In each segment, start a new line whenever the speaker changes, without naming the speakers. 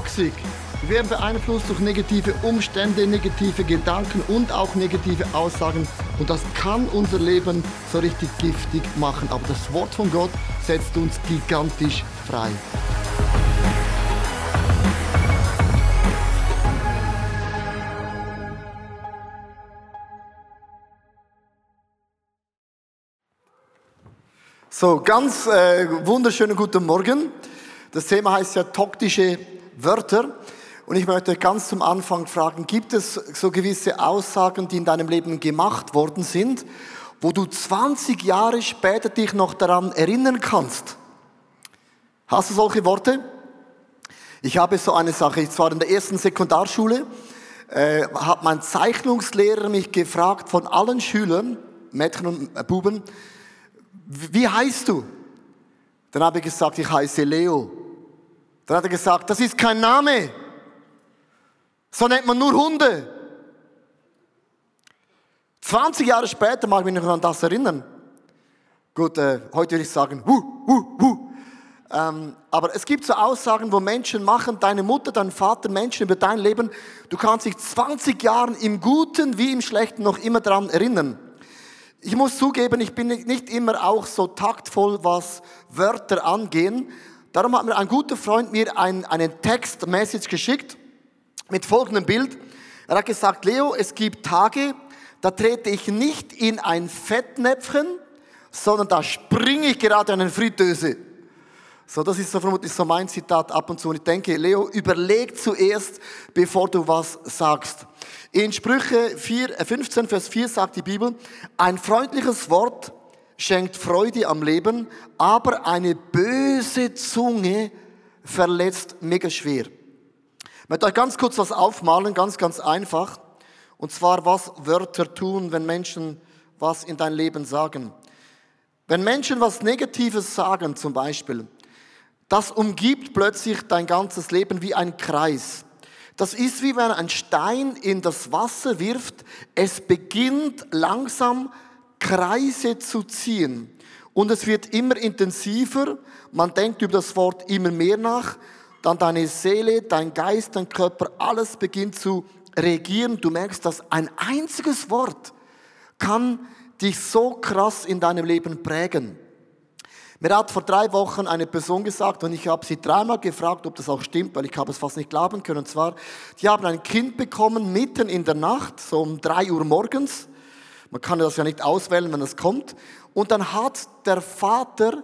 toxic. Wir werden beeinflusst durch negative Umstände, negative Gedanken und auch negative Aussagen. Und das kann unser Leben so richtig giftig machen. Aber das Wort von Gott setzt uns gigantisch frei. So, ganz äh, wunderschönen guten Morgen. Das Thema heißt ja toxische Wörter. Und ich möchte ganz zum Anfang fragen, gibt es so gewisse Aussagen, die in deinem Leben gemacht worden sind, wo du 20 Jahre später dich noch daran erinnern kannst? Hast du solche Worte? Ich habe so eine Sache, ich war in der ersten Sekundarschule, äh, hat mein Zeichnungslehrer mich gefragt von allen Schülern, Mädchen und äh, Buben, wie heißt du? Dann habe ich gesagt, ich heiße Leo. Dann hat er gesagt, das ist kein Name. So nennt man nur Hunde. 20 Jahre später mag ich mich noch an das erinnern. Gut, äh, heute würde ich sagen, hu, hu, hu. Ähm, aber es gibt so Aussagen, wo Menschen machen, deine Mutter, dein Vater, Menschen über dein Leben, du kannst dich 20 Jahren im Guten wie im Schlechten noch immer daran erinnern. Ich muss zugeben, ich bin nicht immer auch so taktvoll, was Wörter angehen. Darum hat mir ein guter Freund mir ein, einen Text-Message geschickt mit folgendem Bild. Er hat gesagt, Leo, es gibt Tage, da trete ich nicht in ein Fettnäpfchen, sondern da springe ich gerade in eine Fritteuse. So, das ist so vermutlich so mein Zitat ab und zu. Und ich denke, Leo, überleg zuerst, bevor du was sagst. In Sprüche 4, 15, äh, Vers 4 sagt die Bibel, ein freundliches Wort schenkt Freude am Leben, aber eine böse Zunge verletzt mega schwer. Ich möchte euch ganz kurz was aufmalen, ganz, ganz einfach. Und zwar, was Wörter tun, wenn Menschen was in dein Leben sagen. Wenn Menschen was Negatives sagen, zum Beispiel, das umgibt plötzlich dein ganzes Leben wie ein Kreis. Das ist wie wenn einen Stein in das Wasser wirft. Es beginnt langsam Kreise zu ziehen. Und es wird immer intensiver. Man denkt über das Wort immer mehr nach. Dann deine Seele, dein Geist, dein Körper, alles beginnt zu reagieren. Du merkst, dass ein einziges Wort kann dich so krass in deinem Leben prägen. Mir hat vor drei Wochen eine Person gesagt und ich habe sie dreimal gefragt, ob das auch stimmt, weil ich habe es fast nicht glauben können. Und zwar, die haben ein Kind bekommen mitten in der Nacht, so um drei Uhr morgens. Man kann das ja nicht auswählen, wenn es kommt. Und dann hat der Vater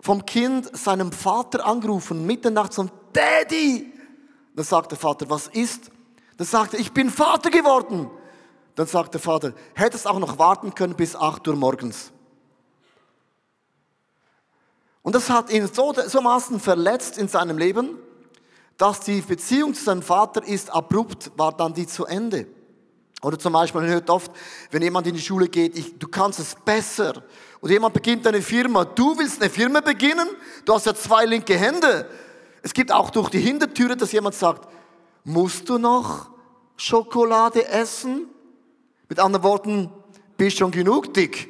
vom Kind seinem Vater angerufen, mitten in der Nacht, so, Daddy! Dann sagt der Vater, was ist? Dann sagt er, ich bin Vater geworden. Dann sagt der Vater, hättest auch noch warten können bis acht Uhr morgens. Und das hat ihn so, so maßen verletzt in seinem Leben, dass die Beziehung zu seinem Vater ist abrupt, war dann die zu Ende. Oder zum Beispiel, man hört oft, wenn jemand in die Schule geht, ich, du kannst es besser. Oder jemand beginnt eine Firma, du willst eine Firma beginnen, du hast ja zwei linke Hände. Es gibt auch durch die Hintertüre, dass jemand sagt, musst du noch Schokolade essen? Mit anderen Worten, bist schon genug dick.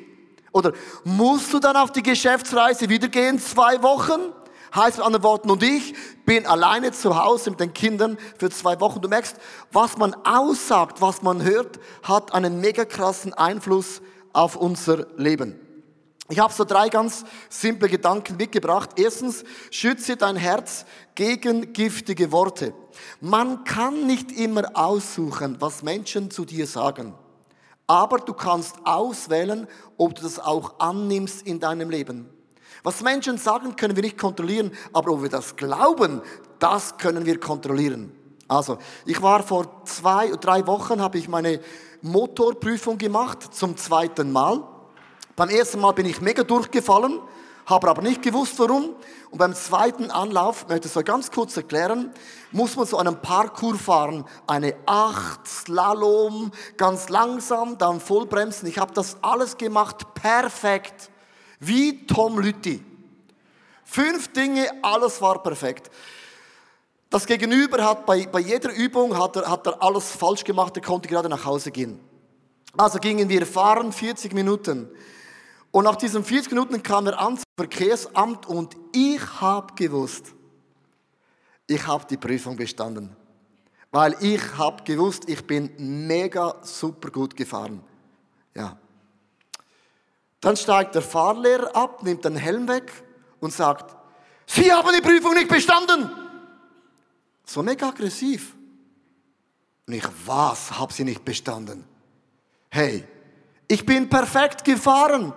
Oder musst du dann auf die Geschäftsreise wieder gehen, zwei Wochen? Heißt mit anderen Worten, und ich bin alleine zu Hause mit den Kindern für zwei Wochen. Du merkst, was man aussagt, was man hört, hat einen mega krassen Einfluss auf unser Leben. Ich habe so drei ganz simple Gedanken mitgebracht. Erstens, schütze dein Herz gegen giftige Worte. Man kann nicht immer aussuchen, was Menschen zu dir sagen. Aber du kannst auswählen, ob du das auch annimmst in deinem Leben. Was Menschen sagen, können wir nicht kontrollieren, aber ob wir das glauben, das können wir kontrollieren. Also, ich war vor zwei oder drei Wochen, habe ich meine Motorprüfung gemacht, zum zweiten Mal. Beim ersten Mal bin ich mega durchgefallen, habe aber nicht gewusst, warum. Und beim zweiten Anlauf, ich möchte es euch ganz kurz erklären, muss man so einen Parkour fahren, eine Acht, Slalom, ganz langsam, dann Vollbremsen. Ich habe das alles gemacht, perfekt, wie Tom Lütti. Fünf Dinge, alles war perfekt. Das Gegenüber hat bei, bei jeder Übung hat er, hat er alles falsch gemacht, er konnte gerade nach Hause gehen. Also gingen wir fahren 40 Minuten. Und nach diesen 40 Minuten kam er ans Verkehrsamt und ich habe gewusst, ich habe die Prüfung bestanden. Weil ich habe gewusst, ich bin mega super gut gefahren. Ja. Dann steigt der Fahrlehrer ab, nimmt den Helm weg und sagt, Sie haben die Prüfung nicht bestanden. So mega aggressiv. Und ich, was, hab sie nicht bestanden? Hey, ich bin perfekt gefahren.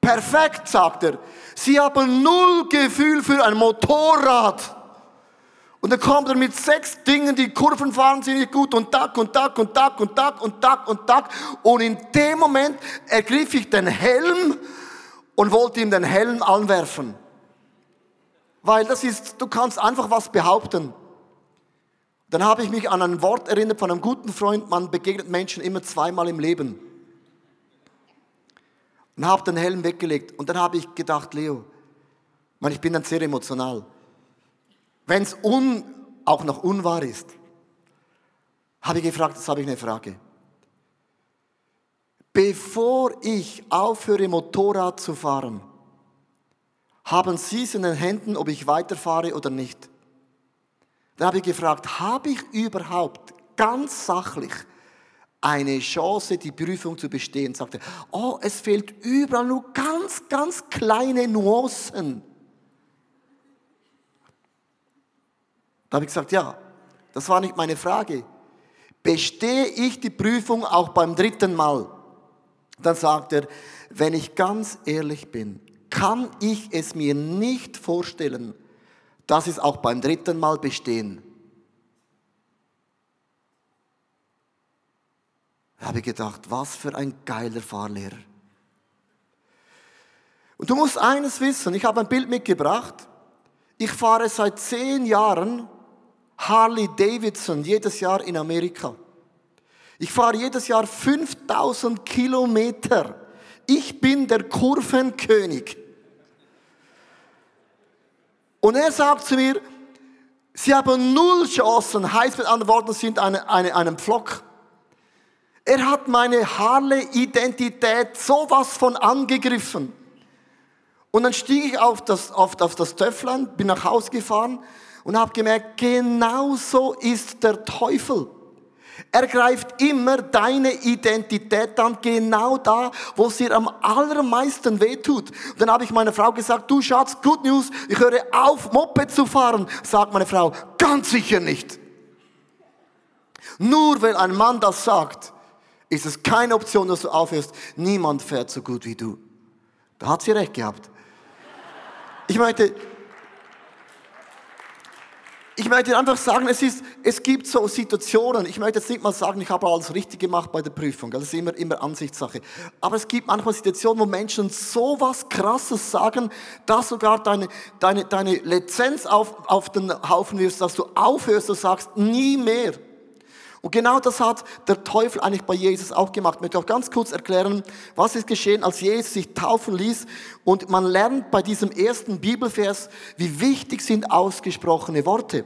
Perfekt, sagt er. Sie haben null Gefühl für ein Motorrad. Und dann kommt er mit sechs Dingen, die Kurven fahren sie nicht gut und tak und tak und tak und tak und tak und tak. Und in dem Moment ergriff ich den Helm und wollte ihm den Helm anwerfen. Weil das ist, du kannst einfach was behaupten. Dann habe ich mich an ein Wort erinnert von einem guten Freund, man begegnet Menschen immer zweimal im Leben. Und habe den Helm weggelegt. Und dann habe ich gedacht, Leo, ich bin dann sehr emotional. Wenn es auch noch unwahr ist, habe ich gefragt, jetzt habe ich eine Frage. Bevor ich aufhöre, Motorrad zu fahren, haben Sie es in den Händen, ob ich weiterfahre oder nicht. Dann habe ich gefragt, habe ich überhaupt ganz sachlich eine Chance, die Prüfung zu bestehen? Sagte, oh, es fehlt überall nur ganz, ganz kleine Nuancen. Da habe ich gesagt, ja, das war nicht meine Frage. Bestehe ich die Prüfung auch beim dritten Mal? Dann sagt er, wenn ich ganz ehrlich bin, kann ich es mir nicht vorstellen, dass es auch beim dritten Mal bestehen. Da habe ich gedacht, was für ein geiler Fahrlehrer. Und du musst eines wissen, ich habe ein Bild mitgebracht. Ich fahre seit zehn Jahren Harley Davidson jedes Jahr in Amerika. Ich fahre jedes Jahr 5000 Kilometer. Ich bin der Kurvenkönig. Und er sagt zu mir, sie haben null Chancen, heißt mit anderen Worten, sind eine, eine, einem Pflock. Er hat meine Harley-Identität sowas von angegriffen. Und dann stieg ich auf das, auf, auf das Töfflein, bin nach Hause gefahren und habe gemerkt, genau so ist der Teufel. Er greift immer deine Identität an, genau da, wo es dir am allermeisten wehtut. Und dann habe ich meiner Frau gesagt, du Schatz, good news, ich höre auf, Moped zu fahren. Sagt meine Frau, ganz sicher nicht. Nur weil ein Mann das sagt, ist es keine Option, dass du aufhörst. Niemand fährt so gut wie du. Da hat sie recht gehabt. Ich meinte, ich möchte einfach sagen, es, ist, es gibt so Situationen, ich möchte jetzt nicht mal sagen, ich habe alles richtig gemacht bei der Prüfung, das ist immer, immer Ansichtssache. Aber es gibt manchmal Situationen, wo Menschen so was Krasses sagen, dass sogar deine, deine, deine Lizenz auf, auf den Haufen wirst, dass du aufhörst und sagst, nie mehr. Und genau das hat der Teufel eigentlich bei Jesus auch gemacht. Ich möchte auch ganz kurz erklären, was ist geschehen, als Jesus sich taufen ließ. Und man lernt bei diesem ersten Bibelvers, wie wichtig sind ausgesprochene Worte.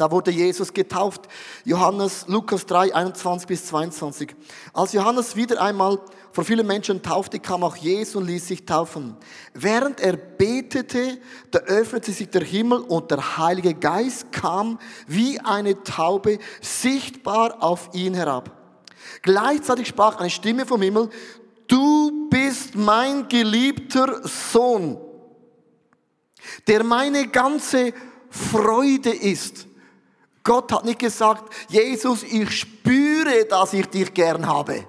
Da wurde Jesus getauft. Johannes, Lukas 3, 21 bis 22. Als Johannes wieder einmal vor vielen Menschen taufte, kam auch Jesus und ließ sich taufen. Während er betete, da öffnete sich der Himmel und der Heilige Geist kam wie eine Taube sichtbar auf ihn herab. Gleichzeitig sprach eine Stimme vom Himmel, du bist mein geliebter Sohn, der meine ganze Freude ist. Gott hat nicht gesagt, Jesus, ich spüre, dass ich dich gern habe,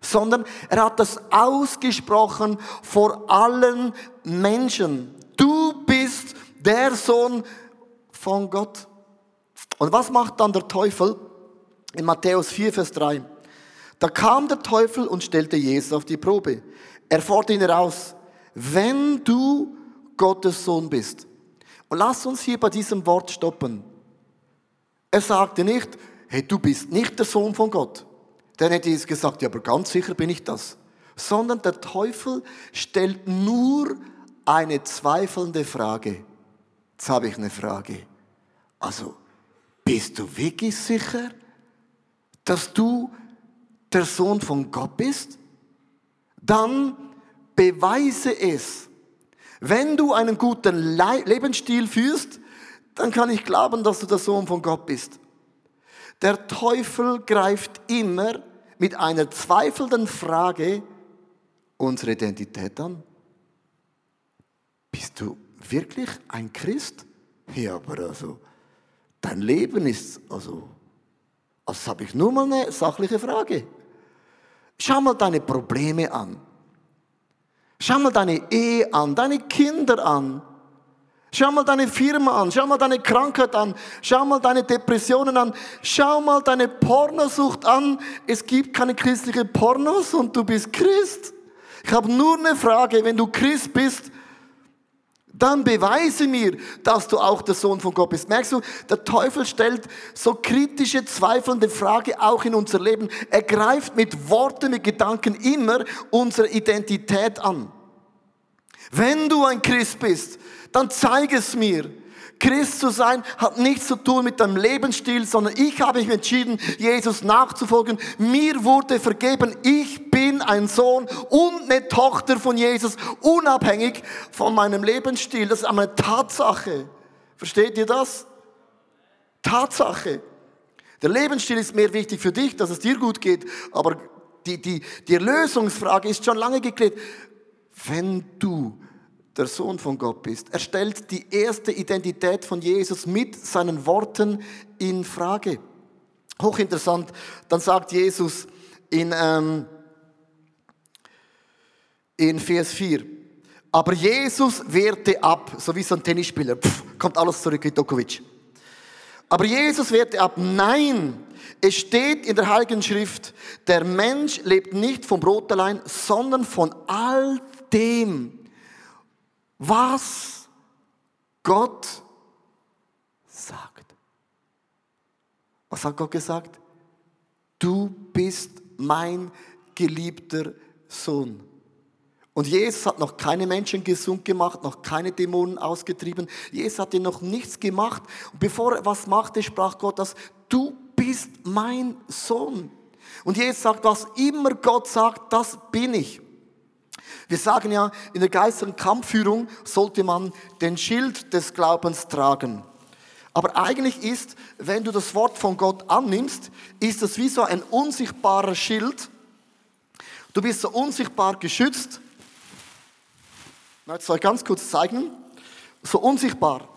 sondern er hat das ausgesprochen vor allen Menschen. Du bist der Sohn von Gott. Und was macht dann der Teufel? In Matthäus 4, Vers 3. Da kam der Teufel und stellte Jesus auf die Probe. Er forderte ihn heraus, wenn du Gottes Sohn bist. Und lass uns hier bei diesem Wort stoppen. Er sagte nicht, hey, du bist nicht der Sohn von Gott. Dann hätte Jesus gesagt, ja, aber ganz sicher bin ich das. Sondern der Teufel stellt nur eine zweifelnde Frage. Jetzt habe ich eine Frage. Also, bist du wirklich sicher, dass du der Sohn von Gott bist? Dann beweise es. Wenn du einen guten Lebensstil führst, dann kann ich glauben, dass du der Sohn von Gott bist. Der Teufel greift immer mit einer zweifelnden Frage unsere Identität an. Bist du wirklich ein Christ? Ja, aber also, dein Leben ist, also, das habe ich nur mal eine sachliche Frage. Schau mal deine Probleme an. Schau mal deine Ehe an, deine Kinder an. Schau mal deine Firma an, schau mal deine Krankheit an, schau mal deine Depressionen an, schau mal deine Pornosucht an. Es gibt keine christliche Pornos und du bist Christ. Ich habe nur eine Frage, wenn du Christ bist, dann beweise mir, dass du auch der Sohn von Gott bist. Merkst du, der Teufel stellt so kritische, zweifelnde Frage auch in unser Leben. Er greift mit Worten, mit Gedanken immer unsere Identität an. Wenn du ein Christ bist, dann zeig es mir. Christ zu sein hat nichts zu tun mit deinem Lebensstil, sondern ich habe mich entschieden, Jesus nachzufolgen. Mir wurde vergeben, ich bin ein Sohn und eine Tochter von Jesus, unabhängig von meinem Lebensstil. Das ist eine Tatsache. Versteht ihr das? Tatsache. Der Lebensstil ist mehr wichtig für dich, dass es dir gut geht, aber die, die, die Erlösungsfrage ist schon lange geklärt. Wenn du der Sohn von Gott bist. Er stellt die erste Identität von Jesus mit seinen Worten in Frage. Hochinteressant. Dann sagt Jesus in, ähm, in Vers 4. Aber Jesus wehrte ab, so wie so ein Tennisspieler. Pff, kommt alles zurück wie Djokovic. Aber Jesus wehrte ab. Nein, es steht in der Heiligen Schrift, der Mensch lebt nicht vom Brot allein, sondern von all dem, was Gott sagt. Was hat Gott gesagt? Du bist mein geliebter Sohn. Und Jesus hat noch keine Menschen gesund gemacht, noch keine Dämonen ausgetrieben. Jesus hat noch nichts gemacht. Und bevor er was machte, sprach Gott das, du bist mein Sohn. Und Jesus sagt, was immer Gott sagt, das bin ich. Wir sagen ja, in der geistlichen Kampfführung sollte man den Schild des Glaubens tragen. Aber eigentlich ist, wenn du das Wort von Gott annimmst, ist das wie so ein unsichtbarer Schild. Du bist so unsichtbar geschützt. Ich möchte es euch ganz kurz zeigen. So unsichtbar.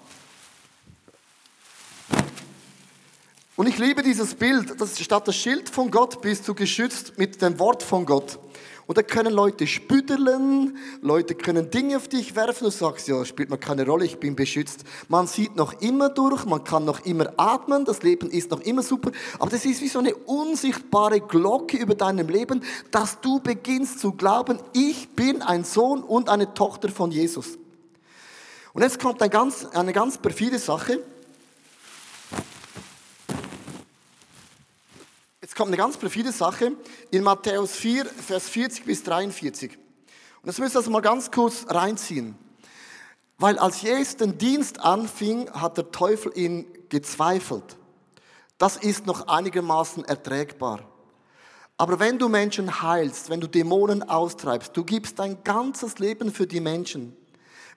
Und ich liebe dieses Bild, dass statt das Schild von Gott bist du geschützt mit dem Wort von Gott. Und da können Leute spüdeln, Leute können Dinge auf dich werfen. Du sagst, ja, spielt mir keine Rolle, ich bin beschützt. Man sieht noch immer durch, man kann noch immer atmen, das Leben ist noch immer super. Aber das ist wie so eine unsichtbare Glocke über deinem Leben, dass du beginnst zu glauben, ich bin ein Sohn und eine Tochter von Jesus. Und jetzt kommt eine ganz, eine ganz perfide Sache. Jetzt kommt eine ganz perfide Sache in Matthäus 4, Vers 40 bis 43. Und das müsst ihr also mal ganz kurz reinziehen. Weil als Jesus den Dienst anfing, hat der Teufel ihn gezweifelt. Das ist noch einigermaßen erträgbar. Aber wenn du Menschen heilst, wenn du Dämonen austreibst, du gibst dein ganzes Leben für die Menschen,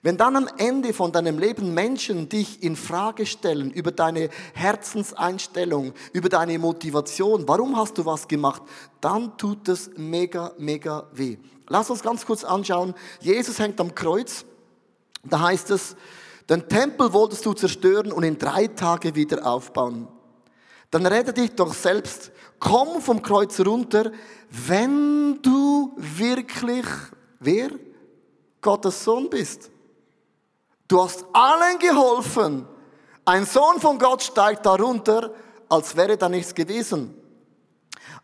wenn dann am Ende von deinem Leben Menschen dich in Frage stellen über deine Herzenseinstellung, über deine Motivation, warum hast du was gemacht, dann tut es mega, mega weh. Lass uns ganz kurz anschauen. Jesus hängt am Kreuz. Da heißt es, den Tempel wolltest du zerstören und in drei Tage wieder aufbauen. Dann rette dich doch selbst. Komm vom Kreuz runter, wenn du wirklich, wer? Gottes Sohn bist. Du hast allen geholfen. Ein Sohn von Gott steigt darunter, als wäre da nichts gewesen.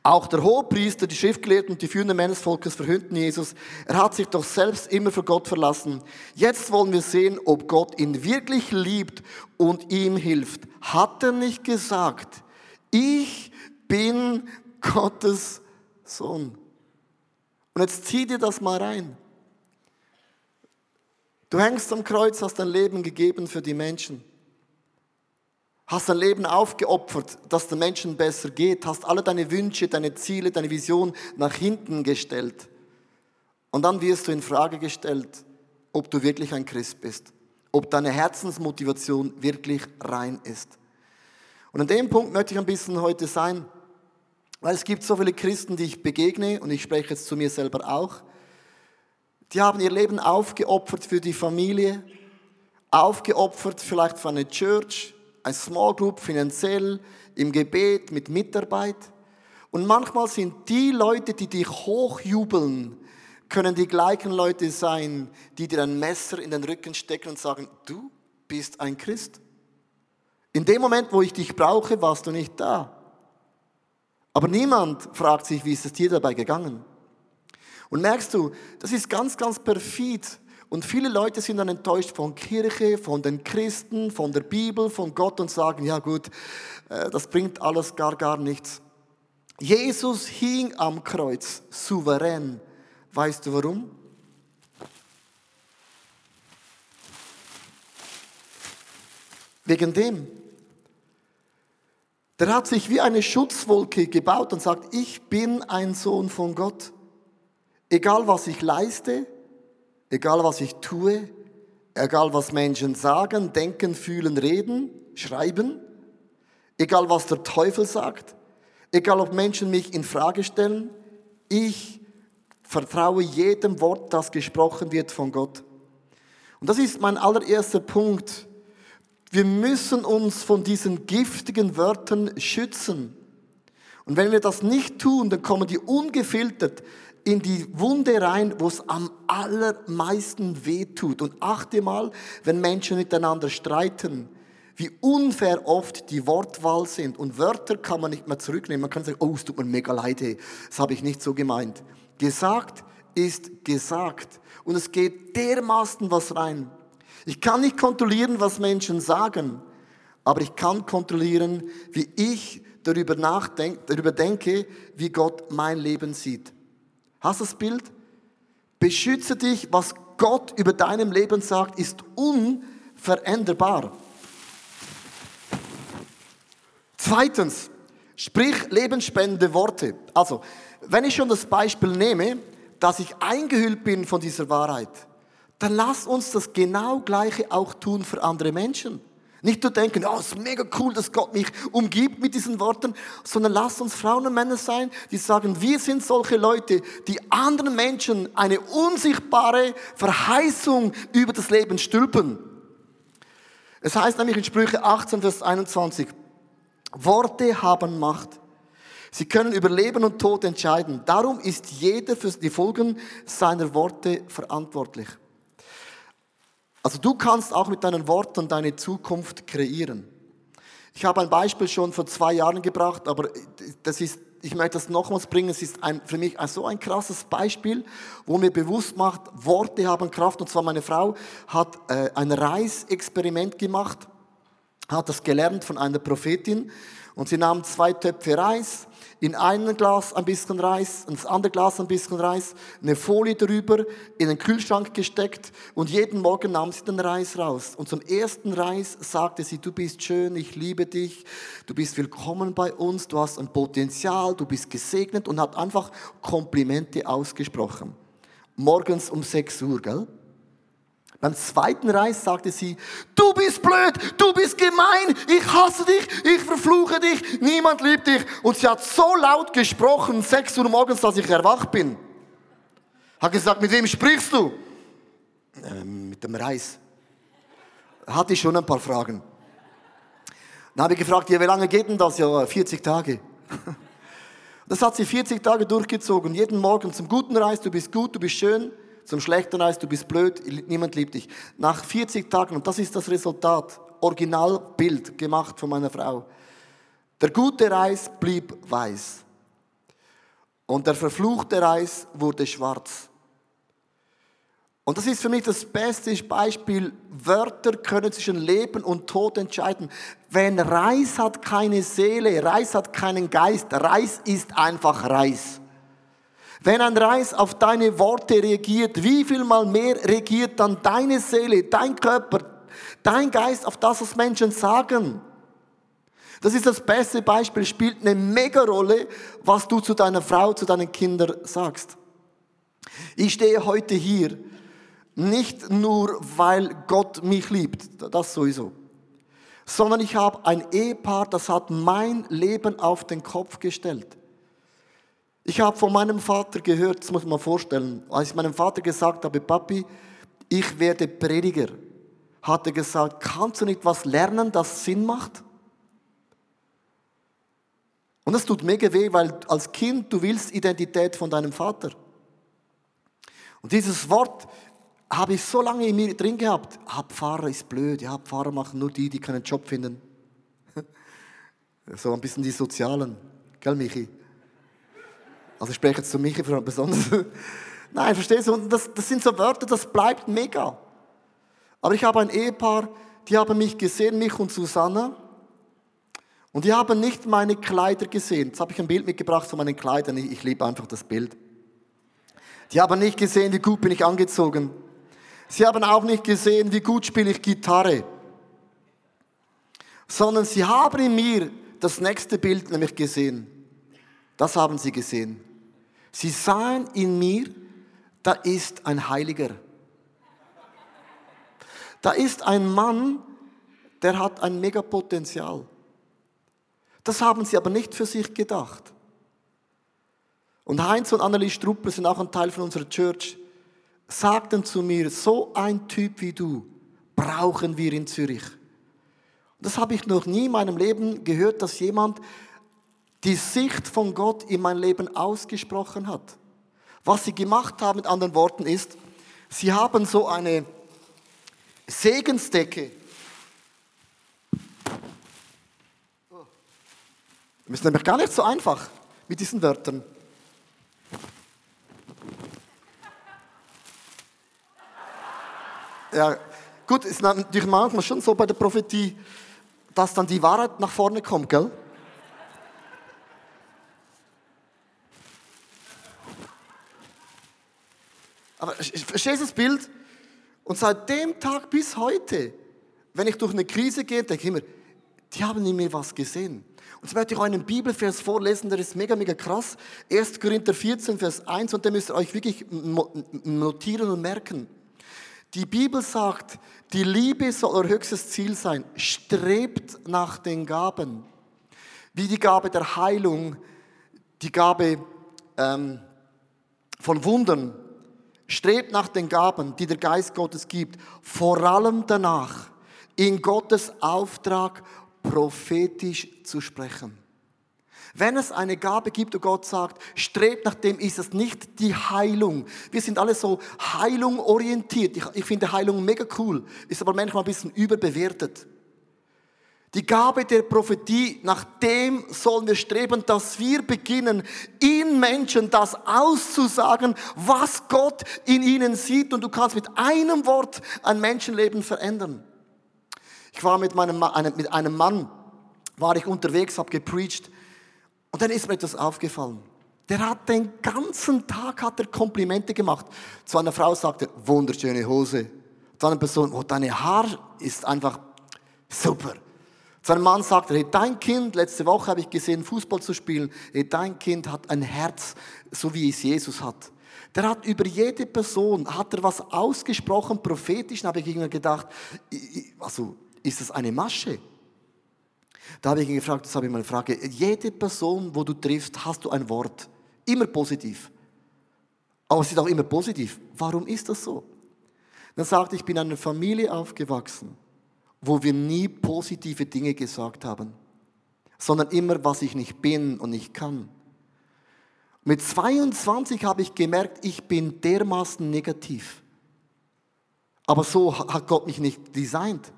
Auch der Hohepriester, die Schriftgelehrten und die führenden Männer des Volkes verhünden Jesus. Er hat sich doch selbst immer für Gott verlassen. Jetzt wollen wir sehen, ob Gott ihn wirklich liebt und ihm hilft. Hat er nicht gesagt, ich bin Gottes Sohn? Und jetzt zieh dir das mal rein. Du hängst am Kreuz, hast dein Leben gegeben für die Menschen. Hast dein Leben aufgeopfert, dass den Menschen besser geht. Hast alle deine Wünsche, deine Ziele, deine Vision nach hinten gestellt. Und dann wirst du in Frage gestellt, ob du wirklich ein Christ bist. ob deine Herzensmotivation wirklich rein ist. Und an dem Punkt möchte ich ein bisschen heute sein, weil es gibt so viele Christen, die ich begegne, und ich spreche jetzt zu mir selber auch, die haben ihr Leben aufgeopfert für die Familie, aufgeopfert vielleicht für eine Church, eine Small Group, finanziell, im Gebet, mit Mitarbeit. Und manchmal sind die Leute, die dich hochjubeln, können die gleichen Leute sein, die dir ein Messer in den Rücken stecken und sagen, du bist ein Christ. In dem Moment, wo ich dich brauche, warst du nicht da. Aber niemand fragt sich, wie ist es dir dabei gegangen? Und merkst du, das ist ganz, ganz perfid. Und viele Leute sind dann enttäuscht von Kirche, von den Christen, von der Bibel, von Gott und sagen, ja gut, äh, das bringt alles gar, gar nichts. Jesus hing am Kreuz, souverän. Weißt du warum? Wegen dem. Der hat sich wie eine Schutzwolke gebaut und sagt, ich bin ein Sohn von Gott. Egal was ich leiste, egal was ich tue, egal was Menschen sagen, denken, fühlen, reden, schreiben, egal was der Teufel sagt, egal ob Menschen mich in Frage stellen, ich vertraue jedem Wort, das gesprochen wird von Gott. Und das ist mein allererster Punkt wir müssen uns von diesen giftigen Wörtern schützen. Und wenn wir das nicht tun, dann kommen die ungefiltert in die Wunde rein, wo es am allermeisten wehtut. Und achte mal, wenn Menschen miteinander streiten, wie unfair oft die Wortwahl sind. Und Wörter kann man nicht mehr zurücknehmen. Man kann sagen, oh, es tut mir mega leid, das habe ich nicht so gemeint. Gesagt ist gesagt. Und es geht dermaßen was rein. Ich kann nicht kontrollieren, was Menschen sagen, aber ich kann kontrollieren, wie ich darüber nachdenke, darüber denke, wie Gott mein Leben sieht. Hast du das Bild? Beschütze dich, was Gott über deinem Leben sagt, ist unveränderbar. Zweitens, sprich lebensspendende Worte. Also, wenn ich schon das Beispiel nehme, dass ich eingehüllt bin von dieser Wahrheit, dann lass uns das genau gleiche auch tun für andere Menschen. Nicht nur denken, oh, es ist mega cool, dass Gott mich umgibt mit diesen Worten, sondern lass uns Frauen und Männer sein, die sagen, wir sind solche Leute, die anderen Menschen eine unsichtbare Verheißung über das Leben stülpen. Es heißt nämlich in Sprüche 18, Vers 21, Worte haben Macht. Sie können über Leben und Tod entscheiden. Darum ist jeder für die Folgen seiner Worte verantwortlich. Also du kannst auch mit deinen Worten deine Zukunft kreieren. Ich habe ein Beispiel schon vor zwei Jahren gebracht, aber das ist, ich möchte das nochmals bringen. Es ist ein, für mich so ein krasses Beispiel, wo mir bewusst macht, Worte haben Kraft. Und zwar meine Frau hat äh, ein Reisexperiment gemacht, hat das gelernt von einer Prophetin und sie nahm zwei Töpfe Reis, in ein Glas ein bisschen Reis, ins andere Glas ein bisschen Reis, eine Folie drüber, in den Kühlschrank gesteckt und jeden Morgen nahm sie den Reis raus. Und zum ersten Reis sagte sie, du bist schön, ich liebe dich, du bist willkommen bei uns, du hast ein Potenzial, du bist gesegnet und hat einfach Komplimente ausgesprochen. Morgens um 6 Uhr, gell? Beim zweiten Reis sagte sie, du bist blöd, du bist gemein, ich hasse dich, ich verfluche dich, niemand liebt dich. Und sie hat so laut gesprochen, 6 Uhr morgens, dass ich erwacht bin. Hat gesagt, mit wem sprichst du? Ähm, mit dem Reis. Hatte ich schon ein paar Fragen. Dann habe ich gefragt, ja, wie lange geht denn das? Ja, 40 Tage. Das hat sie 40 Tage durchgezogen. Jeden Morgen zum guten Reis, du bist gut, du bist schön zum schlechten Reis, du bist blöd, niemand liebt dich. Nach 40 Tagen, und das ist das Resultat, Originalbild gemacht von meiner Frau. Der gute Reis blieb weiß. Und der verfluchte Reis wurde schwarz. Und das ist für mich das beste Beispiel. Wörter können zwischen Leben und Tod entscheiden. Wenn Reis hat keine Seele, Reis hat keinen Geist, Reis ist einfach Reis. Wenn ein Reis auf deine Worte reagiert, wie viel mal mehr reagiert dann deine Seele, dein Körper, dein Geist auf das, was Menschen sagen? Das ist das beste Beispiel, spielt eine Mega-Rolle, was du zu deiner Frau, zu deinen Kindern sagst. Ich stehe heute hier Nicht nur, weil Gott mich liebt, das sowieso, sondern ich habe ein Ehepaar, das hat mein Leben auf den Kopf gestellt. Ich habe von meinem Vater gehört, das muss man vorstellen, als ich meinem Vater gesagt habe, Papi, ich werde Prediger, hat er gesagt, kannst du nicht was lernen, das Sinn macht? Und das tut mega weh, weil als Kind du willst Identität von deinem Vater. Und dieses Wort habe ich so lange in mir drin gehabt. Ah, Pfarrer ist blöd. Ja, Pfarrer machen nur die, die keinen Job finden. So ein bisschen die Sozialen. Gell, Michi? Also ich spreche jetzt zu Michi besonders. Nein, verstehst du? Das, das sind so Wörter, das bleibt mega. Aber ich habe ein Ehepaar, die haben mich gesehen, mich und Susanna. Und die haben nicht meine Kleider gesehen. Jetzt habe ich ein Bild mitgebracht von meinen Kleidern. Ich, ich liebe einfach das Bild. Die haben nicht gesehen, wie gut bin ich angezogen. Sie haben auch nicht gesehen, wie gut spiele ich Gitarre. Sondern sie haben in mir das nächste Bild nämlich gesehen. Das haben sie gesehen. Sie sahen in mir, da ist ein Heiliger. Da ist ein Mann, der hat ein Megapotenzial. Das haben sie aber nicht für sich gedacht. Und Heinz und Annelie Struppler sind auch ein Teil von unserer Church, sagten zu mir, so ein Typ wie du brauchen wir in Zürich. Das habe ich noch nie in meinem Leben gehört, dass jemand die Sicht von Gott in mein Leben ausgesprochen hat. Was sie gemacht haben, mit anderen Worten, ist, sie haben so eine Segensdecke. Das ist nämlich gar nicht so einfach mit diesen Wörtern. Ja, gut, ist natürlich manchmal schon so bei der Prophetie, dass dann die Wahrheit nach vorne kommt, gell? Aber verstehst du das Bild? Und seit dem Tag bis heute, wenn ich durch eine Krise gehe, denke ich immer, die haben in mir was gesehen. Und jetzt werde ich euch einen Bibelvers vorlesen, der ist mega, mega krass. 1. Korinther 14, Vers 1, und den müsst ihr euch wirklich notieren und merken. Die Bibel sagt, die Liebe soll euer höchstes Ziel sein. Strebt nach den Gaben. Wie die Gabe der Heilung, die Gabe ähm, von Wundern. Strebt nach den Gaben, die der Geist Gottes gibt. Vor allem danach, in Gottes Auftrag prophetisch zu sprechen. Wenn es eine Gabe gibt, wo Gott sagt, strebt nach dem, ist es nicht die Heilung. Wir sind alle so Heilung orientiert. Ich, ich finde Heilung mega cool, ist aber manchmal ein bisschen überbewertet. Die Gabe der Prophetie, nach dem sollen wir streben, dass wir beginnen, in Menschen das auszusagen, was Gott in ihnen sieht. Und du kannst mit einem Wort ein Menschenleben verändern. Ich war mit, meinem, mit einem Mann, war ich unterwegs, habe gepreacht und dann ist mir etwas aufgefallen. Der hat den ganzen Tag hat er Komplimente gemacht. Zu einer Frau sagte er, wunderschöne Hose. Zu einer Person, oh, deine Haar ist einfach super. Einem Mann sagte er, hey, dein Kind, letzte Woche habe ich gesehen, Fußball zu spielen, hey, dein Kind hat ein Herz, so wie es Jesus hat. Der hat über jede Person, hat er was ausgesprochen, prophetisch, habe ich irgendwie gedacht, also, ist das eine Masche? Da habe ich ihn gefragt, das habe ich mal eine Frage. Jede Person, wo du triffst, hast du ein Wort. Immer positiv. Aber es ist auch immer positiv. Warum ist das so? Dann sagte ich, ich bin in einer Familie aufgewachsen, wo wir nie positive Dinge gesagt haben, sondern immer, was ich nicht bin und nicht kann. Mit 22 habe ich gemerkt, ich bin dermaßen negativ. Aber so hat Gott mich nicht designt.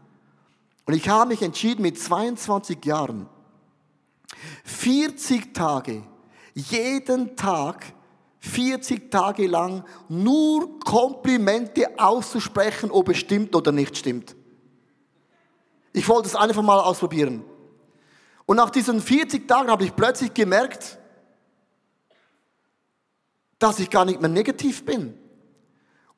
Und ich habe mich entschieden mit 22 Jahren, 40 Tage, jeden Tag, 40 Tage lang nur Komplimente auszusprechen, ob es stimmt oder nicht stimmt. Ich wollte es einfach mal ausprobieren. Und nach diesen 40 Tagen habe ich plötzlich gemerkt, dass ich gar nicht mehr negativ bin.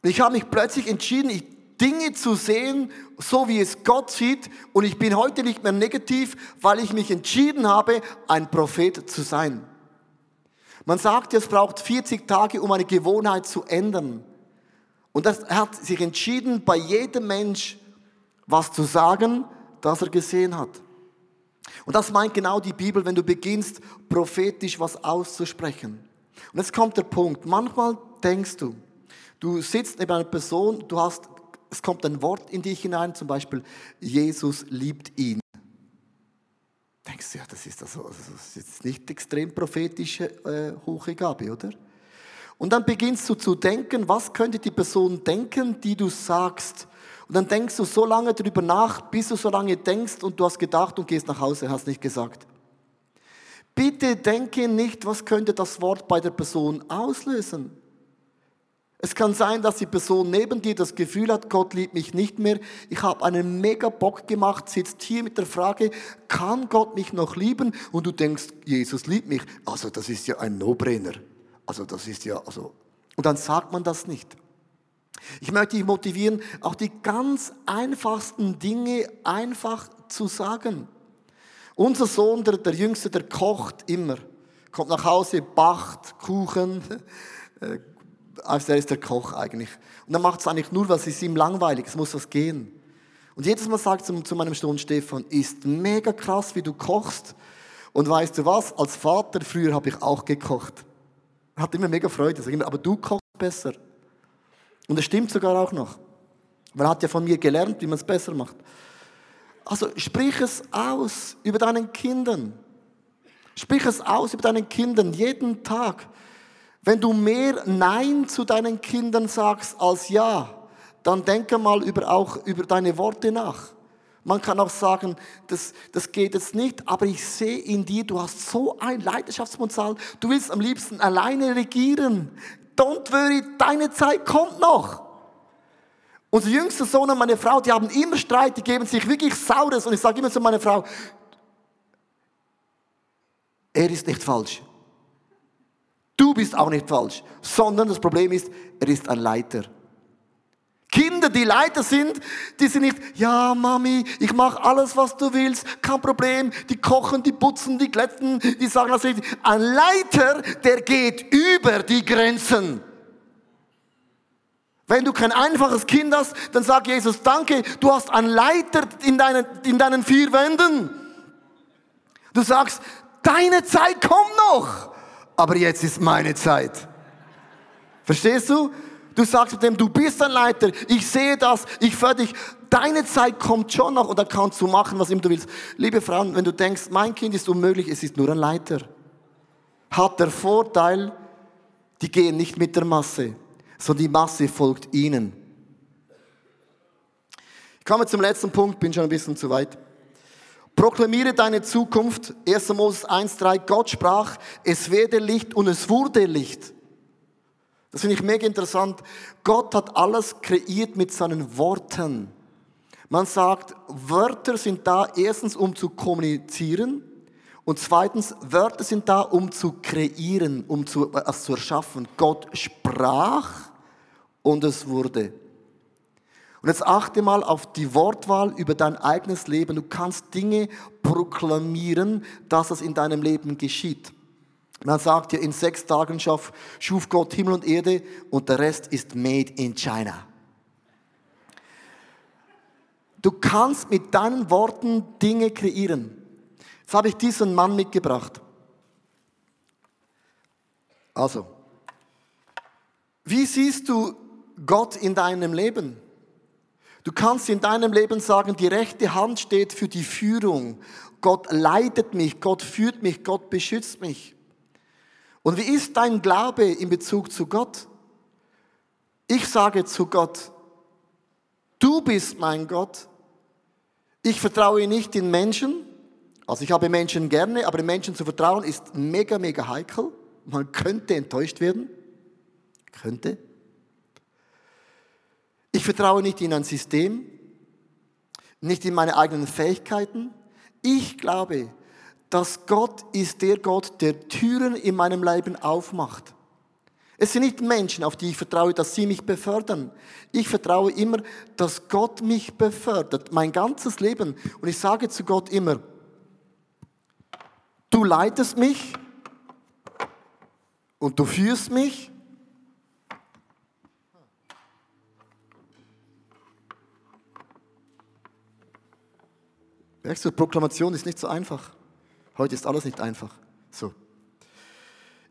Und ich habe mich plötzlich entschieden, Dinge zu sehen, so wie es Gott sieht. Und ich bin heute nicht mehr negativ, weil ich mich entschieden habe, ein Prophet zu sein. Man sagt, es braucht 40 Tage, um eine Gewohnheit zu ändern. Und er hat sich entschieden, bei jedem Mensch was zu sagen, das er gesehen hat. Und das meint genau die Bibel, wenn du beginnst, prophetisch was auszusprechen. Und jetzt kommt der Punkt. Manchmal denkst du, du sitzt neben einer Person, du hast, es kommt ein Wort in dich hinein, zum Beispiel, Jesus liebt ihn. Denkst du, ja, das ist, also, das ist jetzt nicht extrem prophetische äh, hohe Gabe, oder? Und dann beginnst du zu denken, was könnte die Person denken, die du sagst. Und dann denkst du so lange darüber nach, bis du so lange denkst und du hast gedacht und gehst nach Hause, hast nicht gesagt. Bitte denke nicht, was könnte das Wort bei der Person auslösen. Es kann sein, dass die Person neben dir das Gefühl hat, Gott liebt mich nicht mehr. Ich habe einen mega Bock gemacht, sitzt hier mit der Frage, kann Gott mich noch lieben? Und du denkst, Jesus liebt mich. Also das ist ja ein No-Brainer. Also das ist ja, also. Und dann sagt man das nicht. Ich möchte dich motivieren, auch die ganz einfachsten Dinge einfach zu sagen. Unser Sohn, der, der Jüngste, der kocht immer. Kommt nach Hause, bacht Kuchen. Also er ist der Koch eigentlich. Und er macht es eigentlich nur, weil es ist ihm langweilig. Es muss was gehen. Und jedes Mal sagt er zu meinem Sohn Stefan, ist mega krass, wie du kochst. Und weißt du was? Als Vater früher habe ich auch gekocht. Hat immer mega Freude. Aber du kochst besser. Und das stimmt sogar auch noch. Man hat ja von mir gelernt, wie man es besser macht. Also sprich es aus über deinen Kindern. Sprich es aus über deinen Kindern jeden Tag. Wenn du mehr Nein zu deinen Kindern sagst als Ja, dann denke mal über, auch über deine Worte nach. Man kann auch sagen, das, das geht jetzt nicht, aber ich sehe in dir, du hast so ein Leidenschaftspotenzial. Du willst am liebsten alleine regieren. Don't worry, deine Zeit kommt noch. Unser jüngster Sohn und meine Frau, die haben immer Streit, die geben sich wirklich Saures. Und ich sage immer zu meiner Frau, er ist nicht falsch. Du bist auch nicht falsch. Sondern das Problem ist, er ist ein Leiter. Kinder, die Leiter sind, die sind nicht, ja Mami, ich mache alles, was du willst, kein Problem. Die kochen, die putzen, die glätten, die sagen das richtig. Ein Leiter, der geht über die Grenzen. Wenn du kein einfaches Kind hast, dann sag Jesus, danke, du hast einen Leiter in deinen, in deinen vier Wänden. Du sagst, deine Zeit kommt noch, aber jetzt ist meine Zeit. Verstehst du? Du sagst dem, du bist ein Leiter, ich sehe das, ich fördere dich. Deine Zeit kommt schon noch und dann kannst du machen, was immer du willst. Liebe Frauen, wenn du denkst, mein Kind ist unmöglich, es ist nur ein Leiter. Hat der Vorteil, die gehen nicht mit der Masse, sondern die Masse folgt ihnen. Ich komme zum letzten Punkt, bin schon ein bisschen zu weit. Proklamiere deine Zukunft. 1. Moses 1,3. Gott sprach, es werde Licht und es wurde Licht. Das finde ich mega interessant. Gott hat alles kreiert mit seinen Worten. Man sagt, Wörter sind da erstens, um zu kommunizieren und zweitens, Wörter sind da, um zu kreieren, um zu, also zu erschaffen. Gott sprach und es wurde. Und jetzt achte mal auf die Wortwahl über dein eigenes Leben. Du kannst Dinge proklamieren, dass es in deinem Leben geschieht. Man sagt ja, in sechs Tagen schuf, Gott Himmel und Erde und der Rest ist made in China. Du kannst mit deinen Worten Dinge kreieren. Jetzt habe ich diesen Mann mitgebracht. Also, wie siehst du Gott in deinem Leben? Du kannst in deinem Leben sagen, die rechte Hand steht für die Führung. Gott leitet mich, Gott führt mich, Gott beschützt mich. Und wie ist dein Glaube in Bezug zu Gott? Ich sage zu Gott, du bist mein Gott. Ich vertraue nicht in Menschen. Also ich habe Menschen gerne, aber den Menschen zu vertrauen ist mega, mega heikel. Man könnte enttäuscht werden. Könnte. Ich vertraue nicht in ein System, nicht in meine eigenen Fähigkeiten. Ich glaube, dass Gott ist der Gott, der Türen in meinem Leben aufmacht. Es sind nicht Menschen, auf die ich vertraue, dass sie mich befördern. Ich vertraue immer, dass Gott mich befördert, mein ganzes Leben. Und ich sage zu Gott immer, du leitest mich und du führst mich. Merkst du, Proklamation ist nicht so einfach. Heute ist alles nicht einfach. So.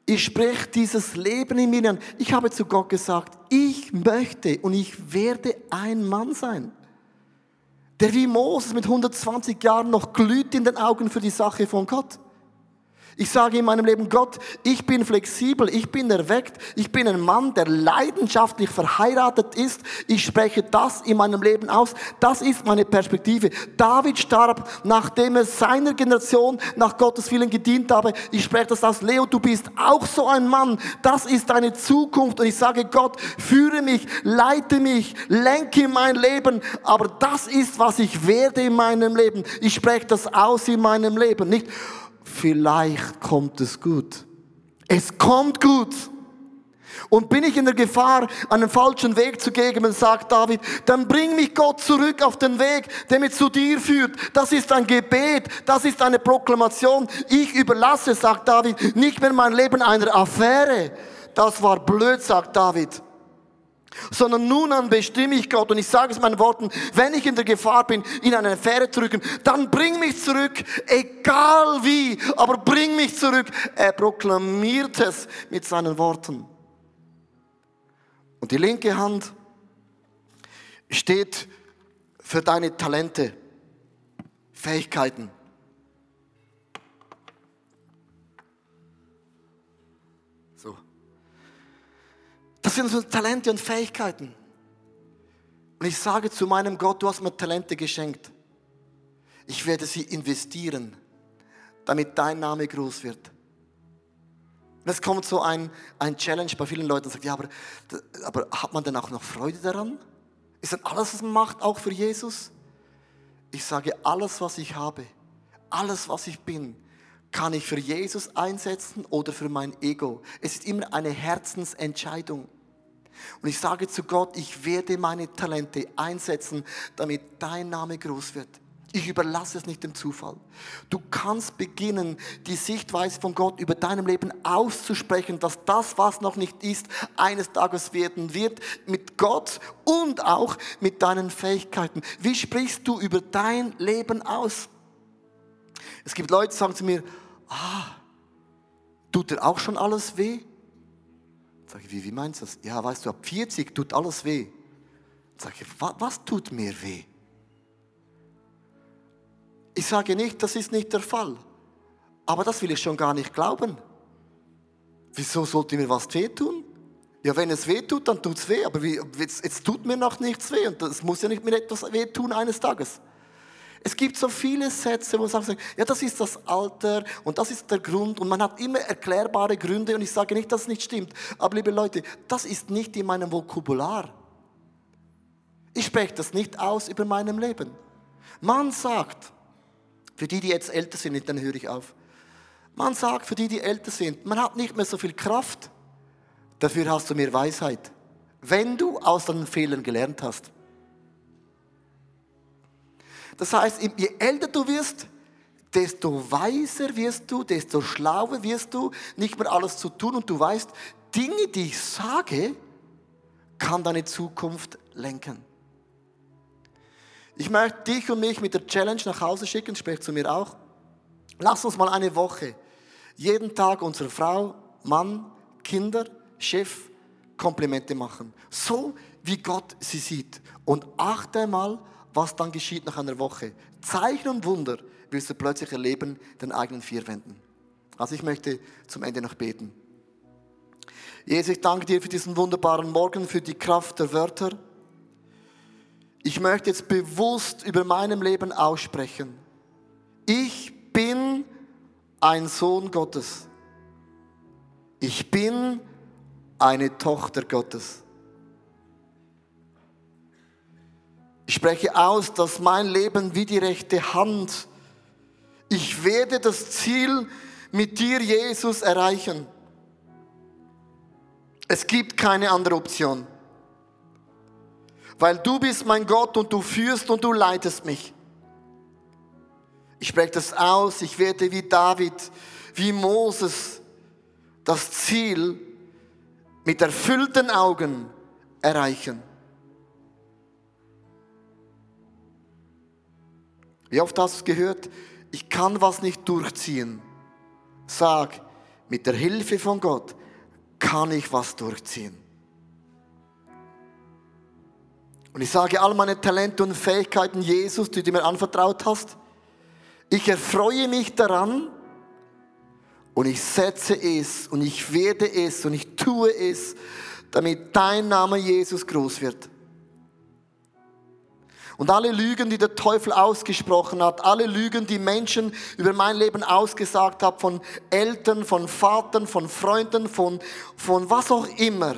Ich spreche dieses Leben in mir an. Ich habe zu Gott gesagt, ich möchte und ich werde ein Mann sein, der wie Moses mit 120 Jahren noch glüht in den Augen für die Sache von Gott. Ich sage in meinem Leben, Gott, ich bin flexibel, ich bin erweckt, ich bin ein Mann, der leidenschaftlich verheiratet ist. Ich spreche das in meinem Leben aus. Das ist meine Perspektive. David starb, nachdem er seiner Generation nach Gottes Willen gedient habe. Ich spreche das aus. Leo, du bist auch so ein Mann. Das ist deine Zukunft. Und ich sage, Gott, führe mich, leite mich, lenke mein Leben. Aber das ist, was ich werde in meinem Leben. Ich spreche das aus in meinem Leben. Nicht, vielleicht kommt es gut. Es kommt gut. Und bin ich in der Gefahr, einen falschen Weg zu gehen, dann sagt David, dann bring mich Gott zurück auf den Weg, der mich zu dir führt. Das ist ein Gebet, das ist eine Proklamation. Ich überlasse, sagt David, nicht mehr mein Leben einer Affäre. Das war blöd, sagt David sondern nun an bestimme ich Gott und ich sage es meinen Worten, wenn ich in der Gefahr bin, in eine Affäre zu rücken, dann bring mich zurück, egal wie, aber bring mich zurück. Er proklamiert es mit seinen Worten. Und die linke Hand steht für deine Talente, Fähigkeiten. Das sind so Talente und Fähigkeiten. Und ich sage zu meinem Gott, du hast mir Talente geschenkt. Ich werde sie investieren, damit dein Name groß wird. Und es kommt so ein, ein Challenge bei vielen Leuten, sagt, ja, aber, aber hat man denn auch noch Freude daran? Ist dann alles, was man macht, auch für Jesus? Ich sage, alles, was ich habe, alles, was ich bin, kann ich für Jesus einsetzen oder für mein Ego? Es ist immer eine Herzensentscheidung. Und ich sage zu Gott, ich werde meine Talente einsetzen, damit dein Name groß wird. Ich überlasse es nicht dem Zufall. Du kannst beginnen, die Sichtweise von Gott über deinem Leben auszusprechen, dass das, was noch nicht ist, eines Tages werden wird mit Gott und auch mit deinen Fähigkeiten. Wie sprichst du über dein Leben aus? Es gibt Leute, die sagen zu mir, ah, tut dir auch schon alles weh? Sag ich, wie, wie meinst du das? Ja, weißt du, ab 40 tut alles weh. Sag ich, was, was tut mir weh? Ich sage nicht, das ist nicht der Fall. Aber das will ich schon gar nicht glauben. Wieso sollte mir was wehtun? Ja, wenn es weh tut, dann tut es weh. Aber wie, jetzt, jetzt tut mir noch nichts weh. Und es muss ja nicht mir etwas wehtun eines Tages. Es gibt so viele Sätze, wo man sagt, ja, das ist das Alter und das ist der Grund und man hat immer erklärbare Gründe und ich sage nicht, dass es nicht stimmt. Aber liebe Leute, das ist nicht in meinem Vokabular. Ich spreche das nicht aus über meinem Leben. Man sagt, für die, die jetzt älter sind, dann höre ich auf. Man sagt, für die, die älter sind, man hat nicht mehr so viel Kraft. Dafür hast du mehr Weisheit. Wenn du aus deinen Fehlern gelernt hast. Das heißt, je älter du wirst, desto weiser wirst du, desto schlauer wirst du, nicht mehr alles zu tun und du weißt, Dinge, die ich sage, kann deine Zukunft lenken. Ich möchte dich und mich mit der Challenge nach Hause schicken, sprich zu mir auch. Lass uns mal eine Woche jeden Tag unserer Frau, Mann, Kinder, Chef Komplimente machen. So wie Gott sie sieht. Und achte mal was dann geschieht nach einer Woche. Zeichen und Wunder wirst du plötzlich erleben, den eigenen vier Wänden. Also ich möchte zum Ende noch beten. Jesus, ich danke dir für diesen wunderbaren Morgen, für die Kraft der Wörter. Ich möchte jetzt bewusst über meinem Leben aussprechen. Ich bin ein Sohn Gottes. Ich bin eine Tochter Gottes. Ich spreche aus, dass mein Leben wie die rechte Hand, ich werde das Ziel mit dir, Jesus, erreichen. Es gibt keine andere Option. Weil du bist mein Gott und du führst und du leitest mich. Ich spreche das aus, ich werde wie David, wie Moses das Ziel mit erfüllten Augen erreichen. Wie oft hast du es gehört? Ich kann was nicht durchziehen. Sag, mit der Hilfe von Gott kann ich was durchziehen. Und ich sage all meine Talente und Fähigkeiten, Jesus, die du mir anvertraut hast, ich erfreue mich daran und ich setze es und ich werde es und ich tue es, damit dein Name Jesus groß wird. Und alle Lügen, die der Teufel ausgesprochen hat, alle Lügen, die Menschen über mein Leben ausgesagt haben, von Eltern, von Vatern, von Freunden, von, von was auch immer,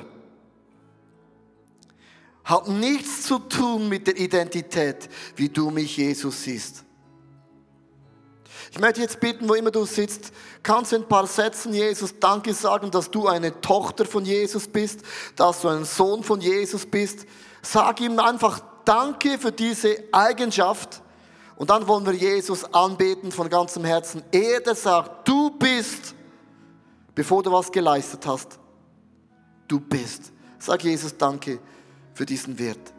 hat nichts zu tun mit der Identität, wie du mich, Jesus, siehst. Ich möchte jetzt bitten, wo immer du sitzt, kannst du in ein paar Sätzen Jesus Danke sagen, dass du eine Tochter von Jesus bist, dass du ein Sohn von Jesus bist. Sag ihm einfach danke für diese Eigenschaft. Und dann wollen wir Jesus anbeten von ganzem Herzen. Er, der sagt, du bist, bevor du was geleistet hast, du bist. Sag Jesus danke für diesen Wert.